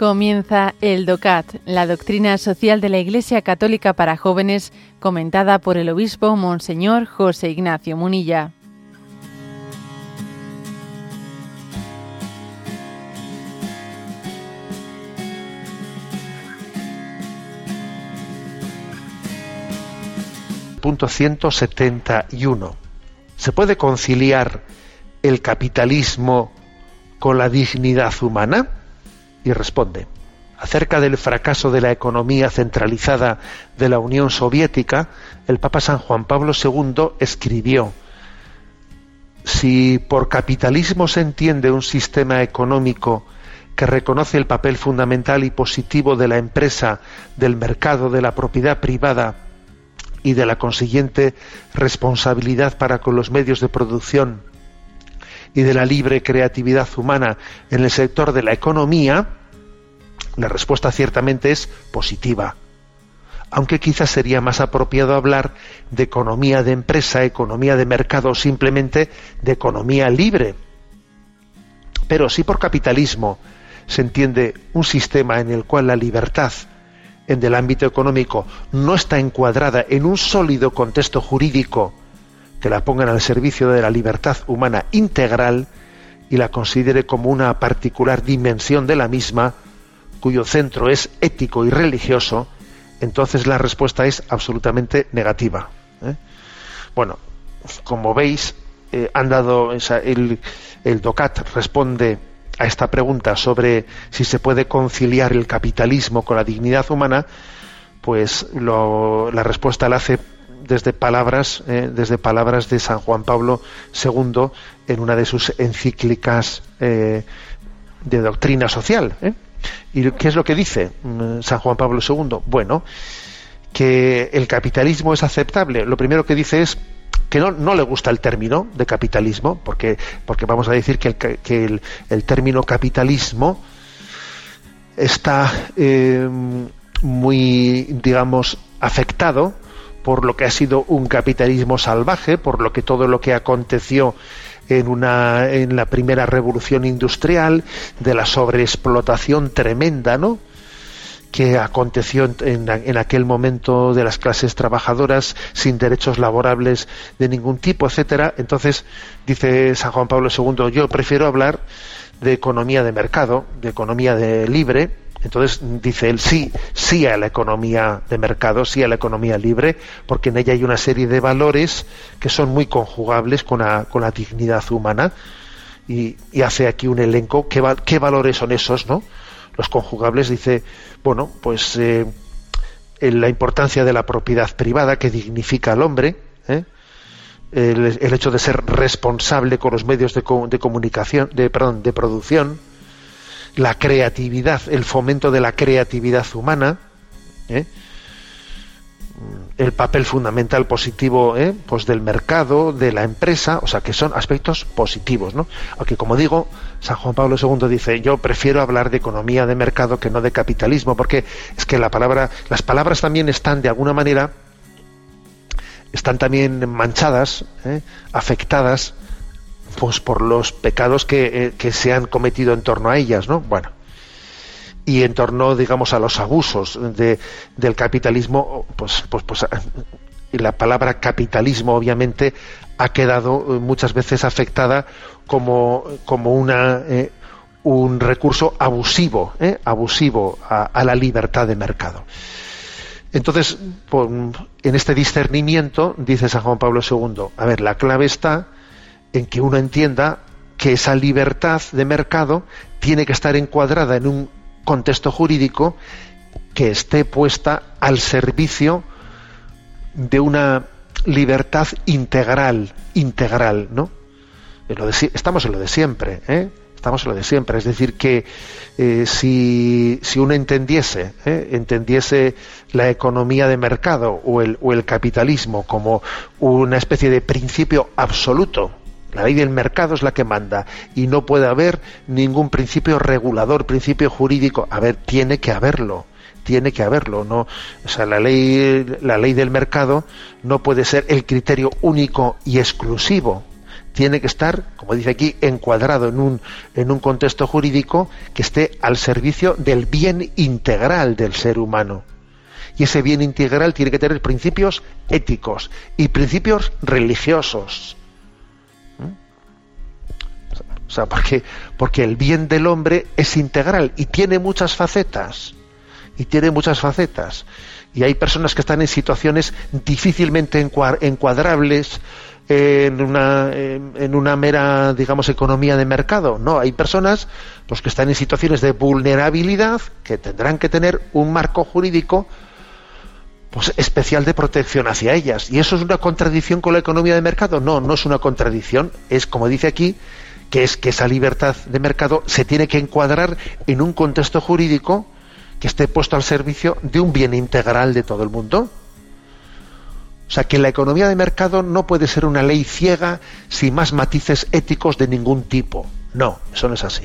Comienza el DOCAT, la doctrina social de la Iglesia Católica para jóvenes, comentada por el obispo Monseñor José Ignacio Munilla. Punto 171. ¿Se puede conciliar el capitalismo con la dignidad humana? Y responde, acerca del fracaso de la economía centralizada de la Unión Soviética, el Papa San Juan Pablo II escribió, si por capitalismo se entiende un sistema económico que reconoce el papel fundamental y positivo de la empresa, del mercado, de la propiedad privada y de la consiguiente responsabilidad para con los medios de producción, y de la libre creatividad humana en el sector de la economía, la respuesta ciertamente es positiva. Aunque quizás sería más apropiado hablar de economía de empresa, economía de mercado, simplemente de economía libre. Pero si por capitalismo se entiende un sistema en el cual la libertad en el ámbito económico no está encuadrada en un sólido contexto jurídico que la pongan al servicio de la libertad humana integral y la considere como una particular dimensión de la misma, cuyo centro es ético y religioso, entonces la respuesta es absolutamente negativa. ¿eh? Bueno, como veis, eh, han dado el, el DOCAT responde a esta pregunta sobre si se puede conciliar el capitalismo con la dignidad humana, pues la respuesta la hace desde palabras, eh, desde palabras de San Juan Pablo II en una de sus encíclicas eh, de doctrina social. ¿eh? ¿Y qué es lo que dice mm, San Juan Pablo II? Bueno, que el capitalismo es aceptable. Lo primero que dice es que no, no le gusta el término de capitalismo, porque, porque vamos a decir que el, que el, el término capitalismo está muy, digamos, afectado por lo que ha sido un capitalismo salvaje, por lo que todo lo que aconteció en, una, en la primera revolución industrial, de la sobreexplotación tremenda, ¿no? que aconteció en, en, aquel momento de las clases trabajadoras sin derechos laborables de ningún tipo, etcétera. Entonces, dice San Juan Pablo II, yo prefiero hablar de economía de mercado, de economía de libre, entonces dice él sí, sí a la economía de mercado, sí a la economía libre, porque en ella hay una serie de valores que son muy conjugables con la, con la dignidad humana. Y, hace aquí un elenco. ¿Qué, ¿Qué, valores son esos, no? Los conjugables dice, bueno, pues eh, la importancia de la propiedad privada que dignifica al hombre, ¿eh? el, hecho de ser responsable con los medios de, de comunicación, de, perdón, de producción, la creatividad, el fomento de la creatividad humana, ¿eh? el papel fundamental positivo ¿eh? pues del mercado, de la empresa, o sea que son aspectos positivos, ¿no? Aunque como digo, San Juan Pablo II dice, yo prefiero hablar de economía de mercado que no de capitalismo, porque es que la palabra, las palabras también están de alguna manera, están también manchadas, ¿eh? afectadas pues por los pecados que, eh, se han cometido en torno a ellas, ¿no? Bueno, y en torno, digamos, a los abusos de, del capitalismo, pues, pues, pues la palabra capitalismo obviamente ha quedado eh, muchas veces afectada como, como una, eh, un recurso abusivo, abusivo a, la libertad de mercado. Entonces, en este discernimiento, dice San Juan Pablo II, a ver, la clave está en que uno entienda que esa libertad de mercado tiene que estar encuadrada en un contexto jurídico que esté puesta al servicio de una libertad integral, integral, ¿no? estamos en lo de siempre, ¿eh? Estamos en lo de siempre, es decir, que eh, si, si, uno entendiese, ¿eh? entendiese la economía de mercado o el, o el capitalismo como una especie de principio absoluto la ley del mercado es la que manda y no puede haber ningún principio regulador, principio jurídico. A ver, tiene que haberlo, tiene que haberlo, no, o sea, la ley la ley del mercado no puede ser el criterio único y exclusivo. tiene que estar, como dice aquí, encuadrado en un, en un contexto jurídico que esté al servicio del bien integral del ser humano. Y ese bien integral tiene que tener principios éticos y principios religiosos. O sea, porque, porque el bien del hombre es integral y tiene muchas facetas. Y tiene muchas facetas. Y hay personas que están en situaciones difícilmente encuadrables en una, en una mera, digamos, economía de mercado. No, hay personas pues, que están en situaciones de vulnerabilidad que tendrán que tener un marco jurídico pues, especial de protección hacia ellas. ¿Y eso es una contradicción con la economía de mercado? No, no es una contradicción. Es, como dice aquí, que es que esa libertad de mercado se tiene que encuadrar en un contexto jurídico que esté puesto al servicio de un bien integral de todo el mundo. O sea, que la economía de mercado no puede ser una ley ciega sin más matices éticos de ningún tipo. No, eso no es así.